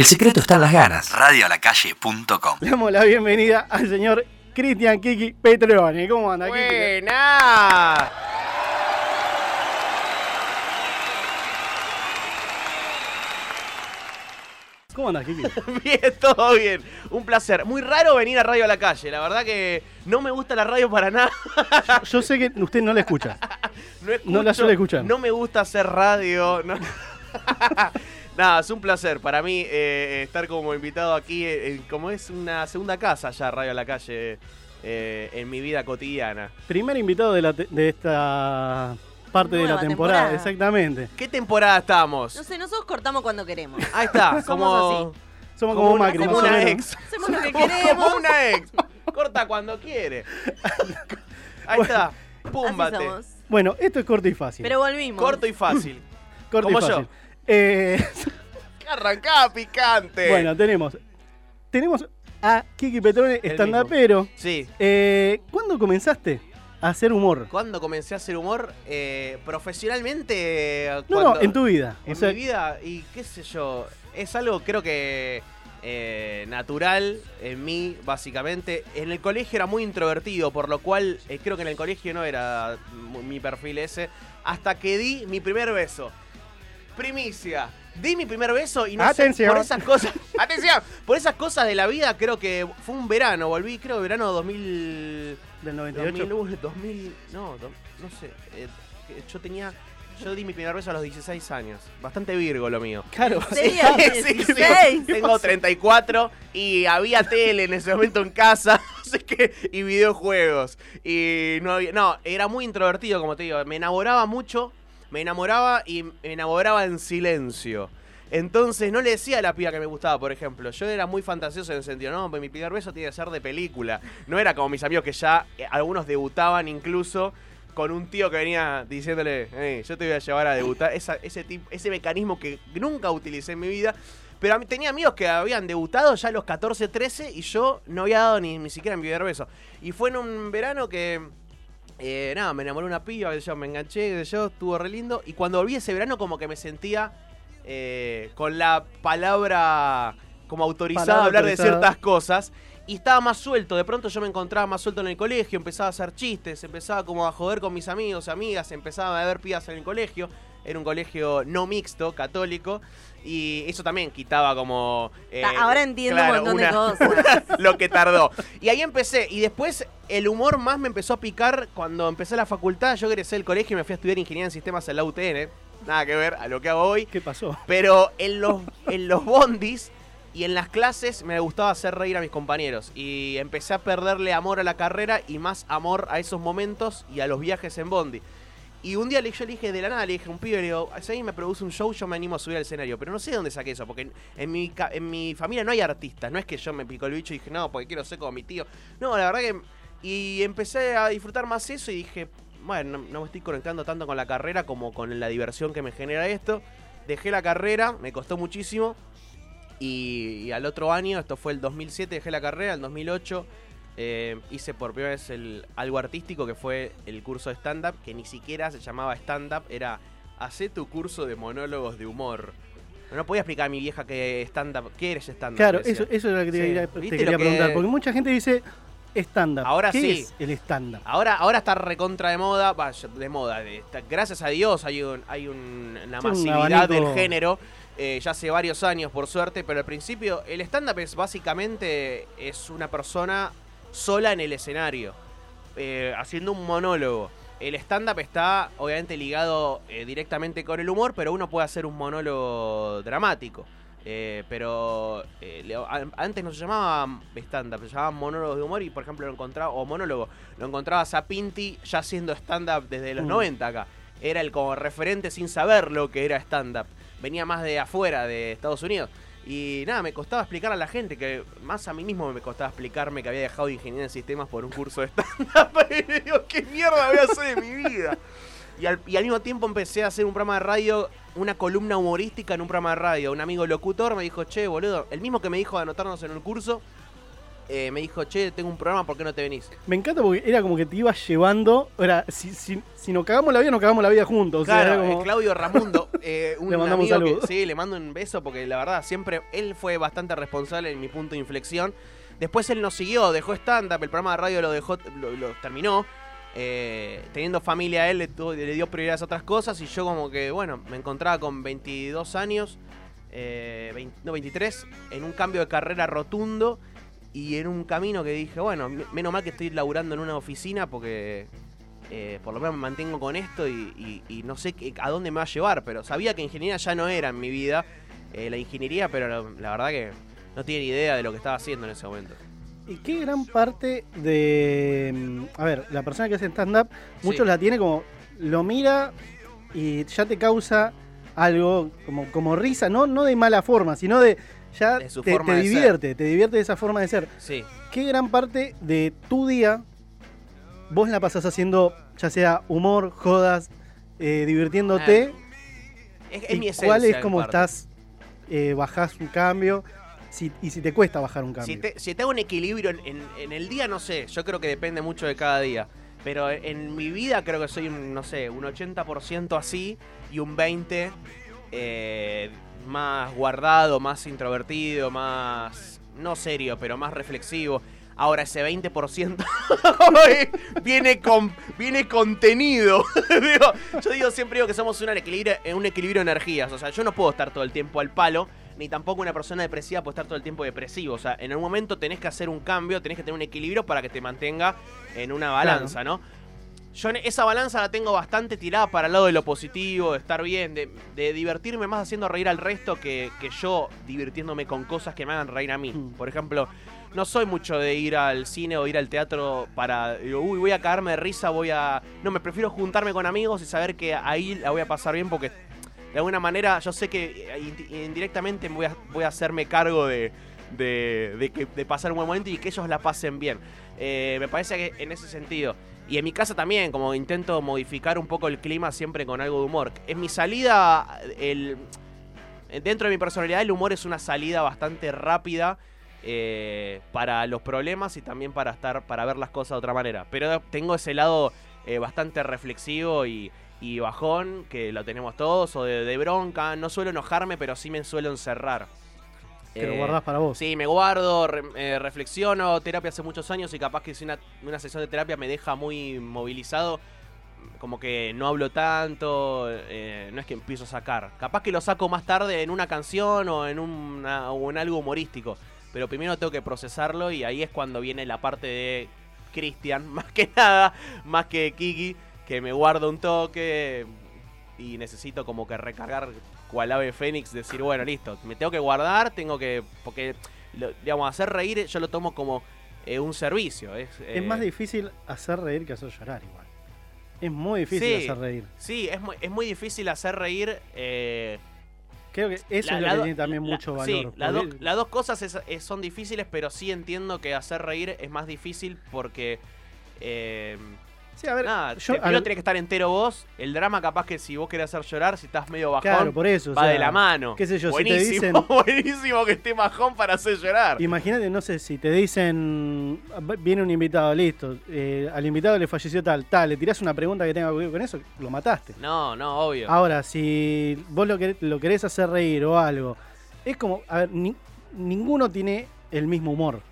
El secreto está en las ganas. Radioalacalle.com Le damos la bienvenida al señor Cristian Kiki Petroni. ¿Cómo anda, Kiki? ¡Buena! ¿Cómo anda, Kiki? Bien, todo bien. Un placer. Muy raro venir a Radio a la Calle. La verdad que no me gusta la radio para nada. Yo sé que usted no la escucha. No, escucho, No la suele escuchar. No me gusta hacer radio. no- Nada, es un placer para mí eh, estar como invitado aquí, eh, como es una segunda casa ya Radio a la Calle eh, en mi vida cotidiana. Primer invitado de, la te- de esta parte de la temporada, temporada. exactamente. ¿Qué temporada estamos? No sé, nosotros cortamos cuando queremos. Ahí está, Somos como, Somos como, una, Macri, como una menos. ex. Hacemos lo que Como queremos. una ex. Corta cuando quiere. Ahí está. Así Púmbate. somos. Bueno, esto es corto y fácil. Pero volvimos. Corto y fácil. corto como y yo. Eh, Arrancá picante. bueno, tenemos tenemos a Kiki Petrone, estandapero. Sí. Eh, ¿Cuándo comenzaste a hacer humor? Cuando comencé a hacer humor, eh, profesionalmente. No, cuando- no, en tu vida. En o sea, mi vida, y qué sé yo, es algo creo que eh, natural en mí, básicamente. En el colegio era muy introvertido, por lo cual eh, creo que en el colegio no era mu- mi perfil ese. Hasta que di mi primer beso. Primicia. Di mi primer beso y no sé, por esas cosas. ¡Atención! Por esas cosas de la vida, creo que fue un verano. Volví, creo, verano 2000. del 98. 2001, 2000, no, do- no sé. eh, que yo tenía, yo di mi primer beso a los 16 años. Bastante virgo lo mío. Claro. Sí, sí, sí. 16. Tengo 34 y había tele en ese momento en casa, no sé qué, y videojuegos. Y no había, no, era muy introvertido, como te digo. Me enamoraba mucho, me enamoraba y me enamoraba en silencio. Entonces no le decía a la piba que me gustaba, por ejemplo. Yo era muy fantasioso en el sentido, no, mi primer beso tiene que ser de película. No era como mis amigos que ya, eh, algunos debutaban incluso con un tío que venía diciéndole, "Ey, yo te voy a llevar a debutar. Esa- ese, tip- ese mecanismo que nunca utilicé en mi vida. Pero tenía amigos que habían debutado ya a los 14, 13 y yo no había dado ni, ni siquiera mi primer beso. Y fue en un verano que, eh, nada, me enamoré de una piba, que yo me enganché, que yo, estuvo re lindo. Y cuando volví ese verano como que me sentía eh, con la palabra como autorizada Palabra a hablar de ciertas cosas. Y estaba más suelto, de pronto yo me encontraba más suelto en el colegio, empezaba a hacer chistes, empezaba como a joder con mis amigos, amigas, empezaba a ver pibas en el colegio. Era un colegio no mixto, católico. Y eso también quitaba como... eh, Ahora entiendo claro, un montón una- de cosas. lo que tardó. Y ahí empecé. Y después el humor más me empezó a picar cuando empecé la facultad. Yo egresé del colegio y me fui a estudiar ingeniería en sistemas en la UTN. Nada que ver a lo que hago hoy. ¿Qué pasó? Pero en los, en los bondis y en las clases me gustaba hacer reír a mis compañeros. Y empecé a perderle amor a la carrera y más amor a esos momentos y a los viajes en bondi. Y un día yo le dije de la nada, le dije a un pibe, le digo, si alguien me produce un show, yo me animo a subir al escenario. Pero no sé de dónde saqué eso, porque en, en mi, en mi familia no hay artistas. No es que yo me picó el bicho y dije, no, porque quiero ser como mi tío. No, la verdad que... Y empecé a disfrutar más eso y dije, bueno, no, no me estoy conectando tanto con la carrera como con la diversión que me genera esto. Dejé la carrera, me costó muchísimo. Y, y al otro año, esto fue el 2007, dejé la carrera, el 2008 eh, hice por primera vez el, algo artístico que fue el curso de stand-up, que ni siquiera se llamaba stand-up, era Hacé tu curso de monólogos de humor. No podía explicar a mi vieja que stand-up, ¿qué eres stand-up? Claro, eso, eso es lo que te, Sí. quería- te ¿Viste quería lo que- preguntar. Porque mucha gente dice stand-up. Ahora ¿Qué sí. es el stand-up? Ahora, ahora está recontra de moda, vaya, de moda, de- está- gracias a Dios hay, un, hay un- una Sí, masividad del género, eh, ya hace varios años por suerte, pero al principio el stand-up es básicamente es una persona sola en el escenario, eh, haciendo un monólogo. El stand-up está obviamente ligado eh, directamente con el humor, pero uno puede hacer un monólogo dramático. Eh, pero eh, antes no se llamaba stand-up, se llamaban monólogos de humor y por ejemplo lo encontraba, o monólogo, lo encontrabas a Pinti ya haciendo stand-up desde los Mm. 90 acá. Era el como referente sin saber lo que era stand-up. Venía más de afuera, de Estados Unidos. Y nada, me costaba explicar a la gente, que más a mí mismo me costaba explicarme que había dejado ingeniería en sistemas por un curso de stand-up. y digo, ¿qué mierda voy a hacer de mi vida? Y al, y al mismo tiempo empecé a hacer un programa de radio, una columna humorística en un programa de radio. Un amigo locutor me dijo, che, boludo, el mismo que me dijo de anotarnos en el curso, eh, me dijo, che, tengo un programa, ¿por qué no te venís? Me encanta porque era como que te ibas llevando. Era, si, si, si nos cagamos la vida, nos cagamos la vida juntos. O sea, Claro, era como- Claudio Ramundo, eh, un Le mandamos amigo que- sí, le mando un beso porque la verdad siempre él fue bastante responsable en mi punto de inflexión. Después él nos siguió, dejó stand-up, el programa de radio lo dejó, lo, lo terminó. Eh, teniendo familia él le, tuvo- le dio prioridades a otras cosas y yo como que, bueno, me encontraba con 22 años, eh, 20 no, 23, en un cambio de carrera rotundo y en un camino que dije, bueno, me- menos mal que estoy laburando en una oficina porque eh, por lo menos me mantengo con esto y, y- y no sé qué- a dónde me va a llevar, pero sabía que ingeniería ya no era en mi vida, eh, la ingeniería, pero la, la verdad que no tiene ni idea de lo que estaba haciendo en ese momento. Y qué gran parte de. mm, A ver, la persona que hace stand-up, muchos Sí. la tiene como. Lo mira y ya te causa algo como, como risa, no, no de mala forma, sino de. Ya te, ser. divierte, te divierte de esa forma de ser. Sí, ¿Qué gran parte de tu día vos la pasás haciendo, ya sea humor, jodas, eh, divirtiéndote? es, es ¿Y mi esencia. ¿Cuál es como parte. estás, eh, bajás un cambio? Si, y si te cuesta bajar un cambio. Si te, si te hago un equilibrio en, en- en el día, no sé, yo creo que depende mucho de cada día. Pero en mi vida creo que soy un, no sé, un 80% así y un 20% eh, más guardado, más introvertido, más, no serio, pero más reflexivo. Ahora ese 20% viene, con, viene contenido. Digo, yo digo, siempre digo que somos un equilibrio, eh, un equilibrio de energías. O sea, yo no puedo estar todo el tiempo al palo, ni tampoco una persona depresiva puede estar todo el tiempo depresivo. O sea, en un momento tenés que hacer un cambio, tenés que tener un equilibrio para que te mantenga en una balanza, ¿no? Yo esa balanza la tengo bastante tirada para el lado de lo positivo, de estar bien, de, de divertirme más haciendo reír al resto que, que yo divirtiéndome con cosas que me hagan reír a mí. Mm. Por ejemplo, no soy mucho de ir al cine o ir al teatro para, digo, uy, voy a cagarme de risa, voy a... No, me prefiero juntarme con amigos y saber que ahí la voy a pasar bien porque de alguna manera yo sé que eh, indi- indirectamente voy a, voy a hacerme cargo de, de, de que- de pasar un buen momento y que ellos la pasen bien. Eh, me parece que en ese sentido. Y en mi casa también, como intento modificar un poco el clima siempre con algo de humor. En mi salida, el, dentro de mi personalidad, el humor es una salida bastante rápida eh, para los problemas y también para estar para ver las cosas de otra manera. Pero tengo ese lado eh, bastante reflexivo y, y bajón, que lo tenemos todos, o de, de bronca. No suelo enojarme, pero sí me suelo encerrar. Te lo Eh, guardás para vos. Sí, me guardo, re- eh, reflexiono, terapia hace muchos años y capaz que si una, una sesión de terapia me deja muy movilizado, como que no hablo tanto, eh, no es que empiezo a sacar. Capaz que lo saco más tarde en una canción o en, una, o en algo humorístico, pero primero tengo que procesarlo y ahí es cuando viene la parte de Cristian, más que nada, más que Kiki, que me guardo un toque y necesito como que recargar cual ave fénix, decir, bueno, listo, me tengo que guardar, tengo que, porque, lo- digamos, hacer reír yo lo tomo como eh, un servicio. Es, Es eh, más difícil hacer reír que hacer llorar igual. Es muy difícil Sí. hacer reír. Sí, es muy, es muy difícil hacer reír. eh, Creo que eso la- es lo que do- tiene también la- mucho sí, valor. do- las dos cosas es- es- son difíciles, pero sí entiendo que hacer reír es más difícil porque. eh, Sí, a ver, nada, yo primero tenés que estar entero vos. El drama, capaz que si vos querés hacer llorar, si estás medio bajón, Claro, por eso. o va sea, de la mano. qué sé yo, si te buenísimo, dicen- buenísimo que esté bajón para hacer llorar. Imagínate, no sé, si te dicen, viene un invitado, listo, eh, al invitado le falleció tal, tal, le tirás una pregunta que tenga que ver con eso, lo mataste. No, no, obvio. Ahora, si vos lo, querés, lo querés hacer reír o algo, es como, a ver, ni- ninguno tiene el mismo humor.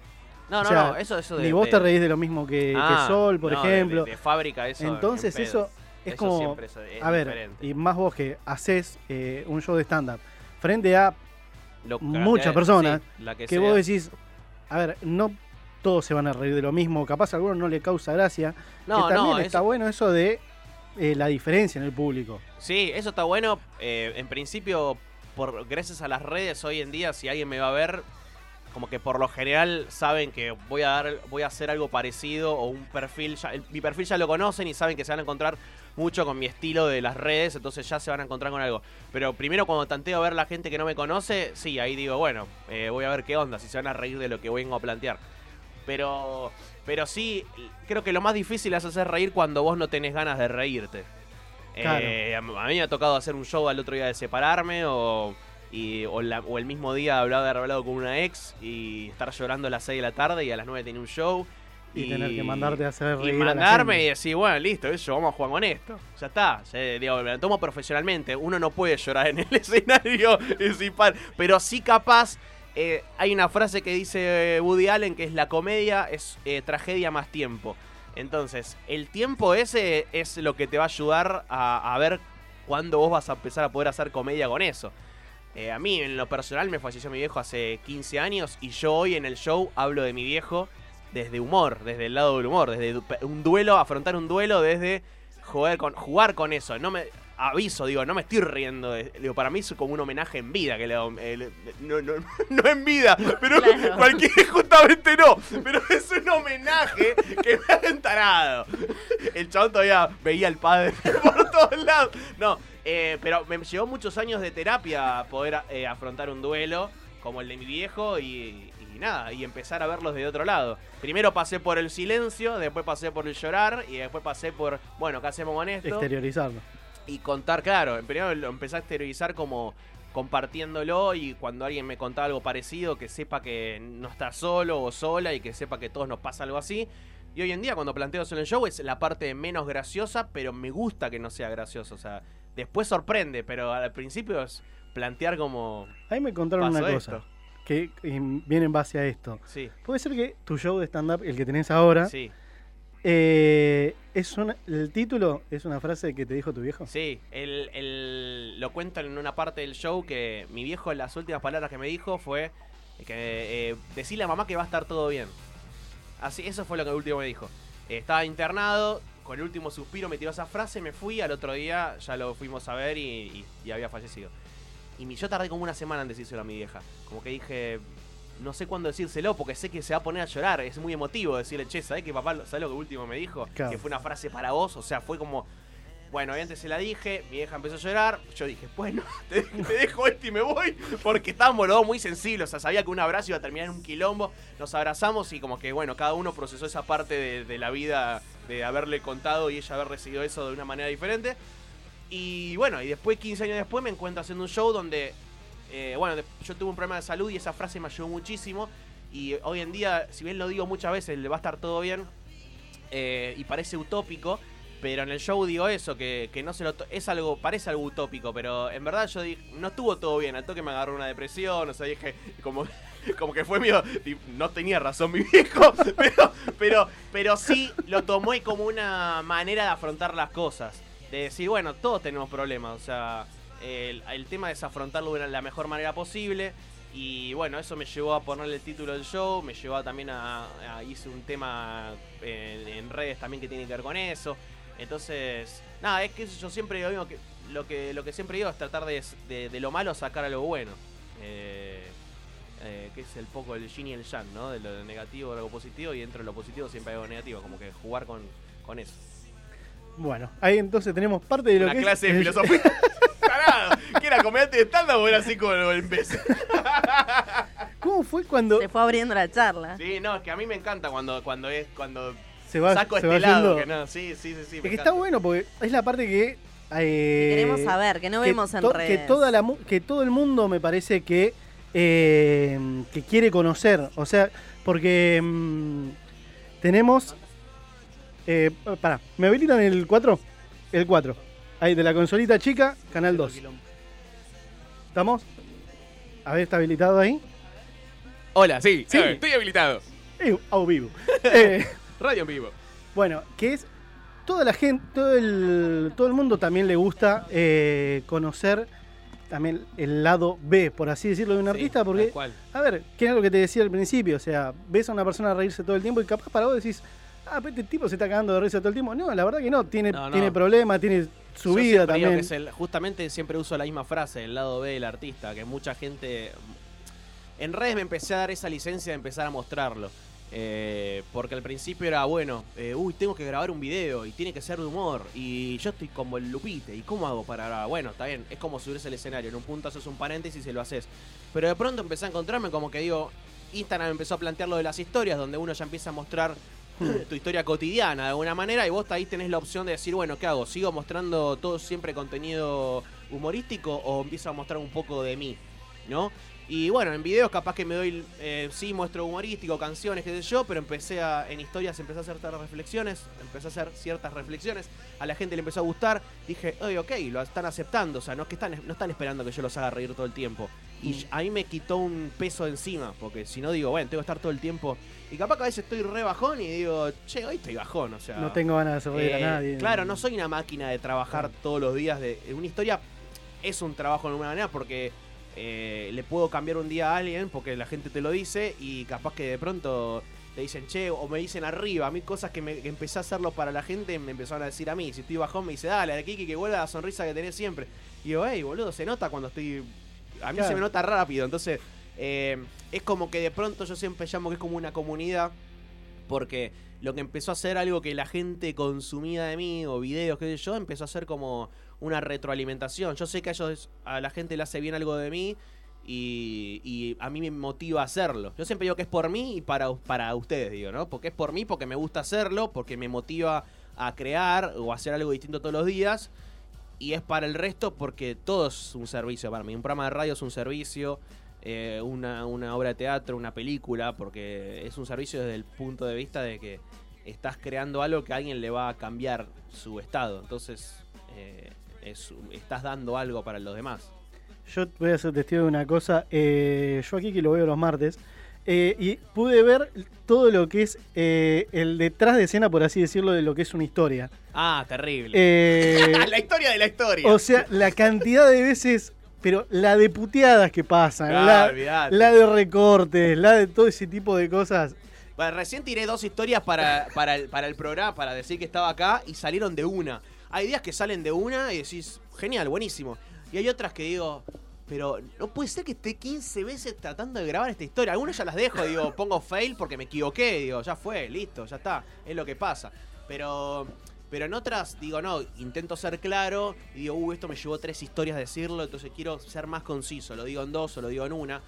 No, o no, sea, no, eso, eso de. Ni vos de- te reís de lo mismo que, que Ah, Sol, por no, ejemplo. De, de fábrica, eso. Entonces en eso es Eso como, es- a ver, diferente. y más vos que haces eh, un show de stand-up frente a muchas personas sí, que, vos decís, a ver, no todos se van a reír de lo mismo, capaz a alguno no le causa gracia, No, que también no, está eso- bueno eso de eh, la diferencia en el público. Sí, eso está bueno. Eh, en principio, por gracias a las redes hoy en día, si alguien me va a ver, como que por lo general saben que voy a dar, voy a hacer algo parecido o un perfil. Ya, el- mi perfil ya lo conocen y saben que se van a encontrar mucho con mi estilo de las redes, entonces ya se van a encontrar con algo. Pero primero cuando tanteo a ver la gente que no me conoce, sí, ahí digo, bueno, eh, voy a ver qué onda, si se van a reír de lo que vengo a plantear. Pero, pero sí, creo que lo más difícil es hacer reír cuando vos no tenés ganas de reírte. Claro. Eh, a mí me ha tocado hacer un show al otro día de separarme o Y, o, la- o el mismo día hablaba de haber hablado con una ex y estar llorando a las 6 de la tarde y a las 9 tenía un show. Y tener que mandarte a hacer y reír a la mandarme y decir, bueno, listo, eso, vamos a jugar con esto. Ya está, ya, digo, me lo tomo profesionalmente. Uno no puede llorar en el escenario principal, pero sí capaz. eh, hay una frase que dice eh, Woody Allen que es la comedia es eh, tragedia más tiempo. Entonces, el tiempo ese es lo que te va a ayudar a, a ver cuándo vos vas a empezar a poder hacer comedia con eso. Eh, a mí, en lo personal, me falleció mi viejo hace 15 años y yo hoy en el show hablo de mi viejo desde humor, desde el lado del humor, desde un duelo, afrontar un duelo desde jugar con, jugar con eso. No me aviso, digo, no me estoy riendo. de- digo, para mí es como un homenaje en vida que le hago. eh, no, no, no en vida, pero Claro. cualquier justamente no. Pero es un homenaje que me ha entarado. El chabón todavía veía al padre por todos lados. No, eh, pero me llevó muchos años de terapia poder eh, afrontar un duelo como el de mi viejo y, y nada, y empezar a verlos de otro lado. Primero pasé por el silencio, después pasé por el llorar y después pasé por, bueno, ¿qué hacemos con esto? Exteriorizarlo. Y contar, claro, primero lo empecé a exteriorizar como compartiéndolo y cuando alguien me contaba algo parecido, que sepa que no está solo o sola y que sepa que todos nos pasa algo así. Y hoy en día cuando planteo eso en el show es la parte menos graciosa, pero me gusta que no sea gracioso. O sea, después sorprende, pero al principio es plantear como... Ahí me contaron una cosa esto. que viene en base a esto. Sí, Puede ser que tu show de stand-up, el que tenés ahora, sí, eh, es el título es una frase que te dijo tu viejo. sí. Lo cuento en una parte del show que mi viejo las últimas palabras que me dijo fue que eh, decirle a mamá que va a estar todo bien. Así, eso fue lo que el último me dijo. Estaba internado, con el último suspiro me tiró esa frase, me fui, al otro día ya lo fuimos a ver y, había fallecido. Y yo tardé como una semana en decírselo a mi vieja. Como que dije, no sé cuándo decírselo porque sé que se va a poner a llorar. Es muy emotivo decirle, che, ¿sabes que papá, sabes lo que último me dijo? Claro. Que fue una frase para vos, o sea, fue como... Bueno, antes se la dije, mi vieja empezó a llorar, yo dije, bueno, te, te dejo esto y me voy, porque estábamos los dos muy sensibles, o sea, sabía que un abrazo iba a terminar en un quilombo, nos abrazamos y como que, bueno, cada uno procesó esa parte de, de la vida, de haberle contado y ella haber recibido eso de una manera diferente. Y bueno, y después, 15 años después, me encuentro haciendo un show donde, eh, bueno, yo tuve un problema de salud y esa frase me ayudó muchísimo. Y hoy en día, si bien lo digo muchas veces, le va a estar todo bien, eh, y parece utópico, pero en el show digo eso, que, que no se lo es algo, parece algo utópico, pero en verdad yo dije, no estuvo todo bien, al toque me agarró una depresión, o sea, dije, como, como que fue mío, no tenía razón mi viejo, pero, pero, pero sí lo tomé como una manera de afrontar las cosas, de decir, bueno, todos tenemos problemas, o sea, el, el tema es afrontarlo de la mejor manera posible. Y bueno, eso me llevó a ponerle el título del show, me llevó a también a, a- hice un tema en, en redes también que tiene que ver con eso. Entonces, nada, es que yo siempre digo que lo que lo que siempre digo es tratar de, de- de lo malo sacar algo bueno. Eh, eh, que es el poco el yin y el yang, ¿no? De lo negativo algo positivo y dentro de lo positivo siempre hay algo negativo, como que jugar con, con eso. Bueno, ahí entonces tenemos parte de lo Una que clase es de filosofía. Que era comediante de stand o era así como lo empecé. ¿Cómo fue cuando Se fue abriendo la charla. Sí, no, es que a mí me encanta cuando, cuando es, cuando se va, saco se este va lado. Que no, sí, sí, sí, sí. Es que está bueno porque es la parte que. eh, Que queremos saber, que no que vemos en to- redes. Que, toda la, que todo el mundo me parece que, eh, que quiere conocer. O sea, porque mm, tenemos. Eh, pará, ¿me habilitan el 4? El 4. Ahí, de la consolita chica, canal 2. ¿Estamos? A ver, ¿está habilitado ahí? Hola, sí, Sí. estoy habilitado. Eh, a vivo. Eh, Radio en vivo. Bueno, que es toda la gente, todo el, todo el mundo también le gusta eh, conocer también el lado B, por así decirlo, de un Sí, artista, porque, a ver, ¿qué es lo que te decía al principio? O sea, ves a una persona reírse todo el tiempo y capaz para vos decís, ah, pero este tipo se está cagando de risa todo el tiempo. No, la verdad que no, tiene, No, no. tiene problemas, tiene su Yo vida también. que es el- justamente siempre uso la misma frase, el lado B del artista, que mucha gente... En redes me empecé a dar esa licencia de empezar a mostrarlo. Eh, porque al principio era, bueno, eh, uy, tengo que grabar un video y tiene que ser de humor. Y yo estoy como el lupite. ¿Y cómo hago para.? Bueno, está bien, es como subirse al escenario. En un punto haces un paréntesis y lo haces. Pero de pronto empecé a encontrarme como que digo, Instagram empezó a plantear lo de las historias, donde uno ya empieza a mostrar tu historia cotidiana de alguna manera y vos ahí tenés la opción de decir, bueno, ¿qué hago? ¿Sigo mostrando todo siempre contenido humorístico o empiezo a mostrar un poco de mí? ¿no? Y bueno, en videos capaz que me doy, eh, sí, muestro humorístico, canciones, qué sé yo, pero empecé a, en historias empecé a hacer ciertas reflexiones, empecé a hacer ciertas reflexiones, a la gente le empezó a gustar, dije, oye, ok, lo están aceptando, o sea, no es que están, no están esperando que yo los haga reír todo el tiempo. Y a mí me quitó un peso encima, porque si no digo, bueno, tengo que estar todo el tiempo. Y capaz que a veces estoy re bajón y digo, che, hoy estoy bajón, o sea. No tengo ganas de reír Eh, a nadie. Claro, no soy una máquina de trabajar todos los días. De, una historia es un trabajo de alguna manera porque eh, le puedo cambiar un día a alguien porque la gente te lo dice y capaz que de pronto te dicen che o me dicen arriba. A mí cosas que, me, que empecé a hacerlo para la gente me empezaron a decir a mí. Si estoy bajón me dice, dale, Kiki, que vuelva la sonrisa que tenés siempre. Y digo, hey, boludo, se nota cuando estoy... A mí Claro. se me nota rápido. Entonces, eh, es como que de pronto yo siempre llamo que es como una comunidad porque lo que empezó a ser algo que la gente consumía de mí o videos, qué sé yo, empezó a ser como una retroalimentación. Yo sé que a ellos, a la gente le hace bien algo de mí y, y a mí me motiva a hacerlo. Yo siempre digo que es por mí y para, para ustedes, digo, ¿no? Porque es por mí, porque me gusta hacerlo, porque me motiva a crear o a hacer algo distinto todos los días. Y es para el resto porque todo es un servicio para mí. Un programa de radio es un servicio, eh, una, una obra de teatro, una película, porque es un servicio desde el punto de vista de que estás creando algo que a alguien le va a cambiar su estado. Entonces, eh, es- estás dando algo para los demás. Yo voy a ser testigo de una cosa. eh, yo aquí que lo veo los martes. Eh, y pude ver todo lo que es eh, el detrás de escena, por así decirlo, de lo que es una historia. Ah, terrible. Eh, la historia de la historia. o sea, la cantidad de veces, pero la de puteadas que pasan, Ah, la, de recortes, la de todo ese tipo de cosas. Bueno, recién tiré dos historias para, para, el, para el programa, para decir que estaba acá, y salieron de una. Hay días que salen de una y decís, genial, buenísimo. Y hay otras que digo, pero no puede ser que esté 15 veces tratando de grabar esta historia. Algunas ya las dejo, digo, pongo fail porque me equivoqué, digo, ya fue, listo, ya está, es lo que pasa. Pero, pero en otras, digo, no, intento ser claro y digo, uh, esto me llevó tres historias decirlo, entonces quiero ser más conciso, lo digo en dos o lo digo en una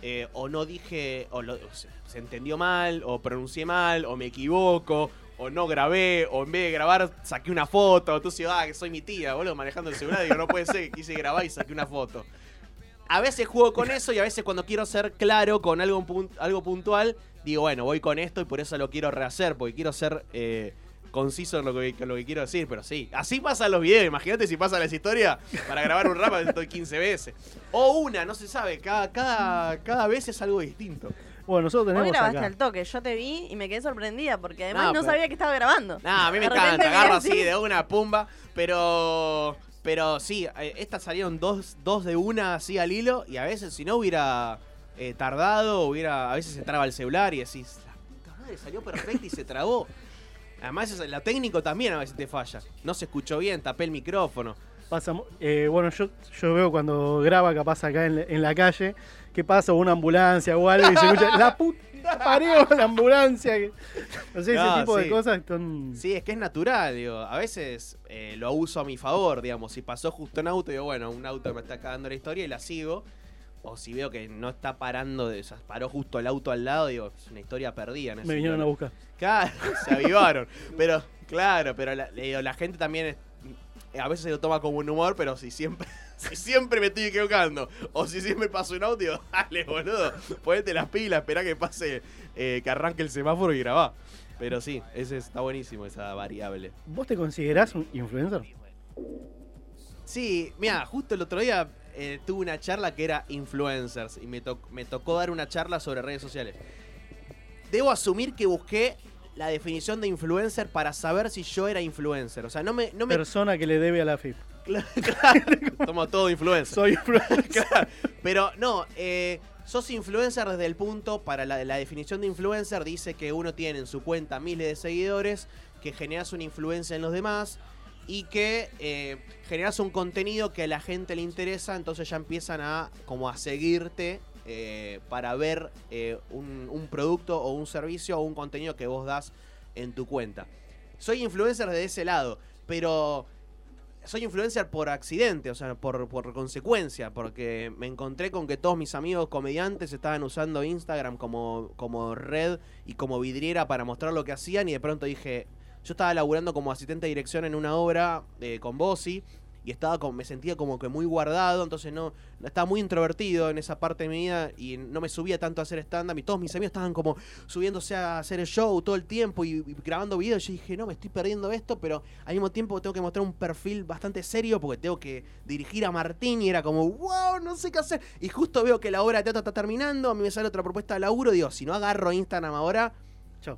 eh, o no dije, o lo- se, se entendió mal, o pronuncié mal, o me equivoco, o no grabé, o en vez de grabar saqué una foto. Entonces, ah, que soy mi tía, boludo, manejando el celular. Digo, no puede ser que quise grabar y saqué una foto. A veces juego con eso y a veces cuando quiero ser claro con algo, algo puntual, digo, bueno, voy con esto y por eso lo quiero rehacer, porque quiero ser eh, conciso en lo que, en lo que quiero decir. Pero sí, así pasan los videos. Imagínate si pasan las historias para grabar un rap, estoy 15 veces. O una, no se sabe. Cada, cada, cada vez es algo distinto. Bueno, nosotros tenemos grabaste acá. al toque, yo te vi y me quedé sorprendida porque además No, no, pero- sabía que estaba grabando. Nah, a mí me encanta, agarro así de una pumba, pero pero sí, eh, estas salieron dos, dos de una así al hilo y a veces si no hubiera eh, tardado, hubiera a veces se traba el celular y decís, la puta madre salió perfecta y se trabó. Además, la técnico también a veces te falla. No se escuchó bien, tapé el micrófono. Pasa, eh, bueno, yo, yo veo cuando graba capaz acá en, en la calle, que pasa una ambulancia o algo y se escucha la puta pareo la ambulancia. No sé, No, ese tipo sí. de cosas son... Sí, es que es natural, digo. A veces eh, lo uso a mi favor, digamos. Si pasó justo un auto, digo, bueno, un auto me está cagando la historia y la sigo. O si veo que no está parando, de, o sea, paró justo el auto al lado, digo, es una historia perdida. Me vinieron a buscar. Claro, se avivaron. Pero, claro, pero la, le digo, la gente también es- a veces se lo toma como un humor, pero si siempre, si siempre me estoy equivocando, o si siempre paso un audio, dale, boludo, ponete las pilas, espera que pase, eh, que arranque el semáforo y grabá. Pero sí, ese está buenísimo, esa variable. ¿Vos te considerás un influencer? Sí, mira, justo el otro día eh, tuve una charla que era influencers y me, to- me tocó dar una charla sobre redes sociales. Debo asumir que busqué la definición de influencer para saber si yo era influencer. O sea, no me... No me Persona que le debe a la FIP. claro, tomo todo influencer. Soy influencer. Claro, pero no, eh, sos influencer desde el punto, para la, la definición de influencer dice que uno tiene en su cuenta miles de seguidores, que generas una influencia en los demás y que eh, generas un contenido que a la gente le interesa, entonces ya empiezan a como a seguirte eh, para ver eh, un, un producto o un servicio o un contenido que vos das en tu cuenta. Soy influencer de ese lado, pero soy influencer por accidente, o sea, por, por consecuencia, porque me encontré con que todos mis amigos comediantes estaban usando Instagram como, como red y como vidriera para mostrar lo que hacían y de pronto dije, yo estaba laburando como asistente de dirección en una obra eh, con Bossi y estaba como, me sentía como que muy guardado, entonces no, estaba muy introvertido en esa parte de mi vida y no me subía tanto a hacer stand-up y todos mis amigos estaban como subiéndose a hacer el show todo el tiempo y, y grabando videos. Yo dije, no, me estoy perdiendo esto, pero al mismo tiempo tengo que mostrar un perfil bastante serio porque tengo que dirigir a Martín y era como, wow, no sé qué hacer. Y justo veo que la obra de teatro está terminando, a mí me sale otra propuesta de laburo, digo, si no agarro Instagram ahora.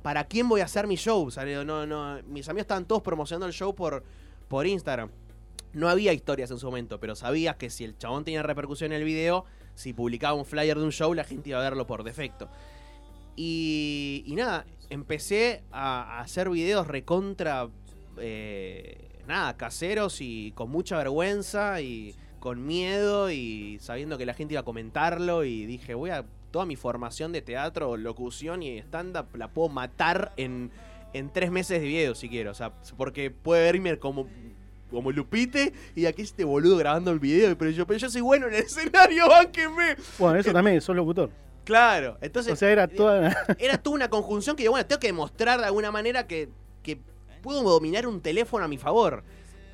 ¿para quién voy a hacer mi show? O sea, no, no, mis amigos estaban todos promocionando el show por, por Instagram. No había historias en su momento, pero sabías que si el chabón tenía repercusión en el video, si publicaba un flyer de un show, la gente iba a verlo por defecto. Y, y nada, empecé a, hacer videos recontra, eh, nada, caseros y con mucha vergüenza y con miedo y sabiendo que la gente iba a comentarlo y dije, voy a, toda mi formación de teatro, locución y stand-up la puedo matar en, en tres meses de video si quiero, o sea, porque puede verme como como Lupite y aquí este boludo grabando el video, pero yo, pero yo soy bueno en el escenario, bánquenme. Bueno, eso también, sos locutor. Claro, entonces O sea, era toda. era toda una conjunción que, bueno, tengo que demostrar de alguna manera que, que puedo dominar un teléfono a mi favor.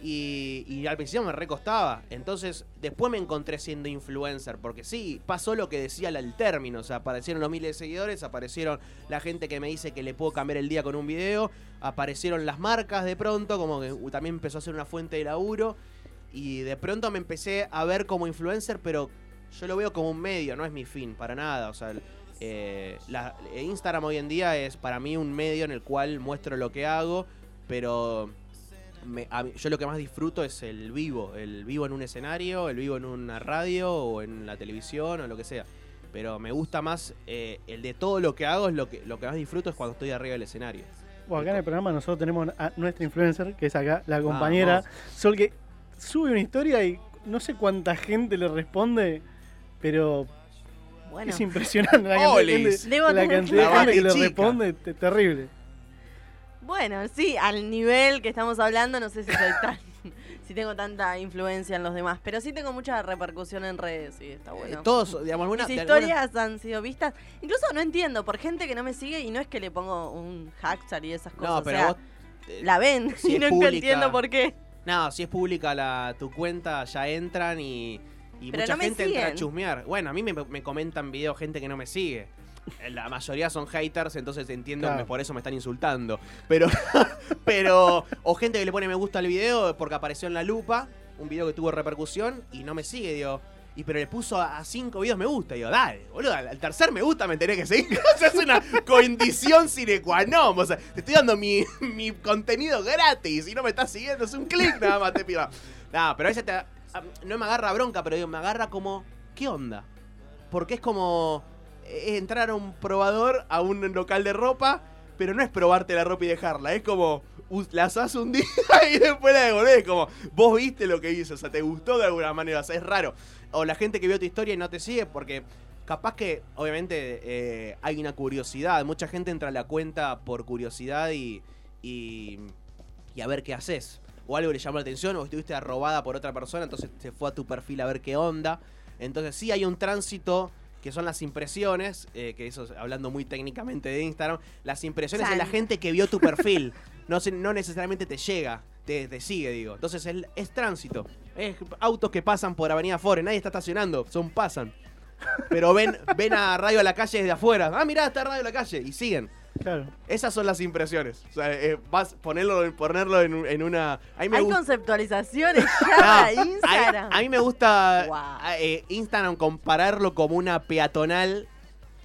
Y, al principio me recostaba. Entonces, después me encontré siendo influencer. Porque sí, pasó lo que decía el término. O sea, aparecieron los miles de seguidores, aparecieron la gente que me dice que le puedo cambiar el día con un video. Aparecieron las marcas de pronto, como que uh, también empezó a ser una fuente de laburo. Y de pronto me empecé a ver como influencer, pero yo lo veo como un medio, no es mi fin, para nada. O sea, eh, eh, Instagram hoy en día es para mí un medio en el cual muestro lo que hago, pero me- a mí- yo lo que más disfruto es el vivo, el vivo en un escenario, el vivo en una radio o en la televisión o lo que sea. Pero me gusta más eh, el de todo lo que hago, es lo que, lo que más disfruto es cuando estoy arriba del escenario. Bueno, acá en el programa nosotros tenemos a nuestra influencer, que es acá la compañera Vamos. Sol, que sube una historia y no sé cuánta gente le responde, pero Bueno, es impresionante la cantidad la cantidad de La gente que le responde, te- terrible. Bueno, sí, al nivel que estamos hablando, no sé si soy tan. si tengo tanta influencia en los demás. Pero sí tengo mucha repercusión en redes y está bueno. Eh, Todos, digamos, alguna, Mis de alguna- historias han sido vistas. Incluso no entiendo, por gente que no me sigue y no es que le pongo un hashtag y esas cosas. No, o pero sea, vos. eh, la ven si y pública- entiendo por qué. No, si es pública la, tu cuenta, ya entran y, mucha no gente entra a chusmear. Bueno, a mí me, me comentan videos gente que no me sigue. La mayoría son haters, entonces entiendo Claro. que por eso me están insultando. Pero, pero, o gente que le pone me gusta al video porque apareció en la lupa, un video que tuvo repercusión y no me sigue, digo. Y pero le puso a cinco videos me gusta, digo, dale, boludo, al tercer me gusta me tenés que seguir. O sea, es una condición sine qua non. O sea, te estoy dando mi, mi contenido gratis y no me estás siguiendo, es un clic nada más te pido. Nada, pero a veces te, no me agarra bronca, pero digo, me agarra como, ¿qué onda? Porque es como eh, entrar a un probador a un local de ropa, pero no es probarte la ropa y dejarla, es como la usás un día y después la devolvés, como vos viste lo que hizo, o sea, te gustó de alguna manera, o sea, es raro. O la gente que vio tu historia y no te sigue porque capaz que obviamente eh, hay una curiosidad, mucha gente entra a la cuenta por curiosidad y, y, y a ver qué haces. O algo le llamó la atención o estuviste arrobada por otra persona, entonces se fue a tu perfil a ver qué onda. Entonces sí hay un tránsito que son las impresiones, eh, que eso es hablando muy técnicamente de Instagram, las impresiones de la gente que vio tu perfil. No, se- no necesariamente te llega, te, te sigue, digo. Entonces es, es tránsito. Es autos que pasan por Avenida Fore, nadie está estacionando, son pasan. Pero ven, ven a Radio a la calle desde afuera. Ah, mirá, está Radio a la calle. Y siguen. Claro. Esas son las impresiones. O sea, eh, vas ponerlo, ponerlo en, en una. A mí me Hay conceptualizaciones ya para a, Instagram. a mí me gusta eh, Instagram compararlo como una peatonal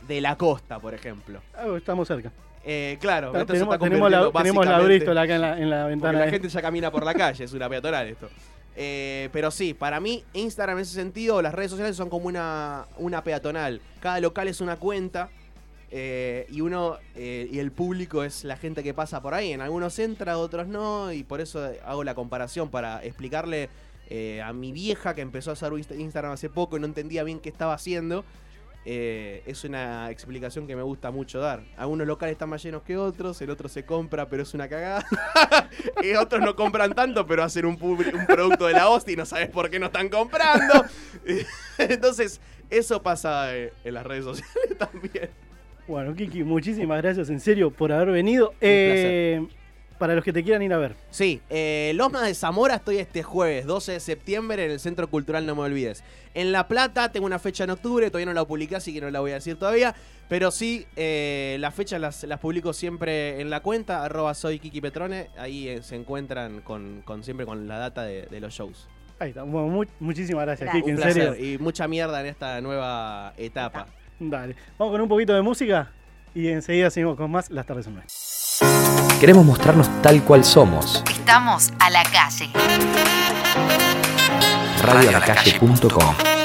de la costa, por ejemplo. Ah, estamos cerca. Eh, claro, esto se tenemos, está tenemos la, convirtiendo tenemos la Bristol acá en la, en la porque ventana. la gente ya camina por la calle, es una peatonal esto. Eh, pero sí, para mí Instagram en ese sentido, las redes sociales son como una, una peatonal. Cada local es una cuenta eh, y uno eh, y el público es la gente que pasa por ahí. En algunos entra, otros no y por eso hago la comparación para explicarle eh, a mi vieja que empezó a Insta- Instagram hace poco y no entendía bien qué estaba haciendo. es una explicación que me gusta mucho dar. Algunos locales están más llenos que otros, el otro se compra, pero es una cagada. y otros no compran tanto, pero hacen un, un producto de la hostia y no sabes por qué no están comprando. Entonces, eso pasa en las redes sociales también. Bueno, Kiki, muchísimas gracias en serio por haber venido. Eh, para los que te quieran ir a ver. Sí, eh, Loma de Zamora estoy este jueves, 12 de septiembre, en el Centro Cultural No Me Olvides. En La Plata tengo una fecha en octubre, todavía no la publiqué, así que no la voy a decir todavía. Pero sí, eh, las fechas las, las publico siempre en la cuenta, arroba soy Kiki Petrone. Ahí eh, se encuentran con, con siempre con la data de, de los shows. Ahí está. Bueno, mu- muchísimas gracias, Gracias. Kiki, Un en placer serio. y mucha mierda en esta nueva etapa. Dale. Vamos con un poquito de música y enseguida seguimos con más Las Tardes son Nuestras. Queremos mostrarnos tal cual somos. Estamos a la calle. Radioalacalle.com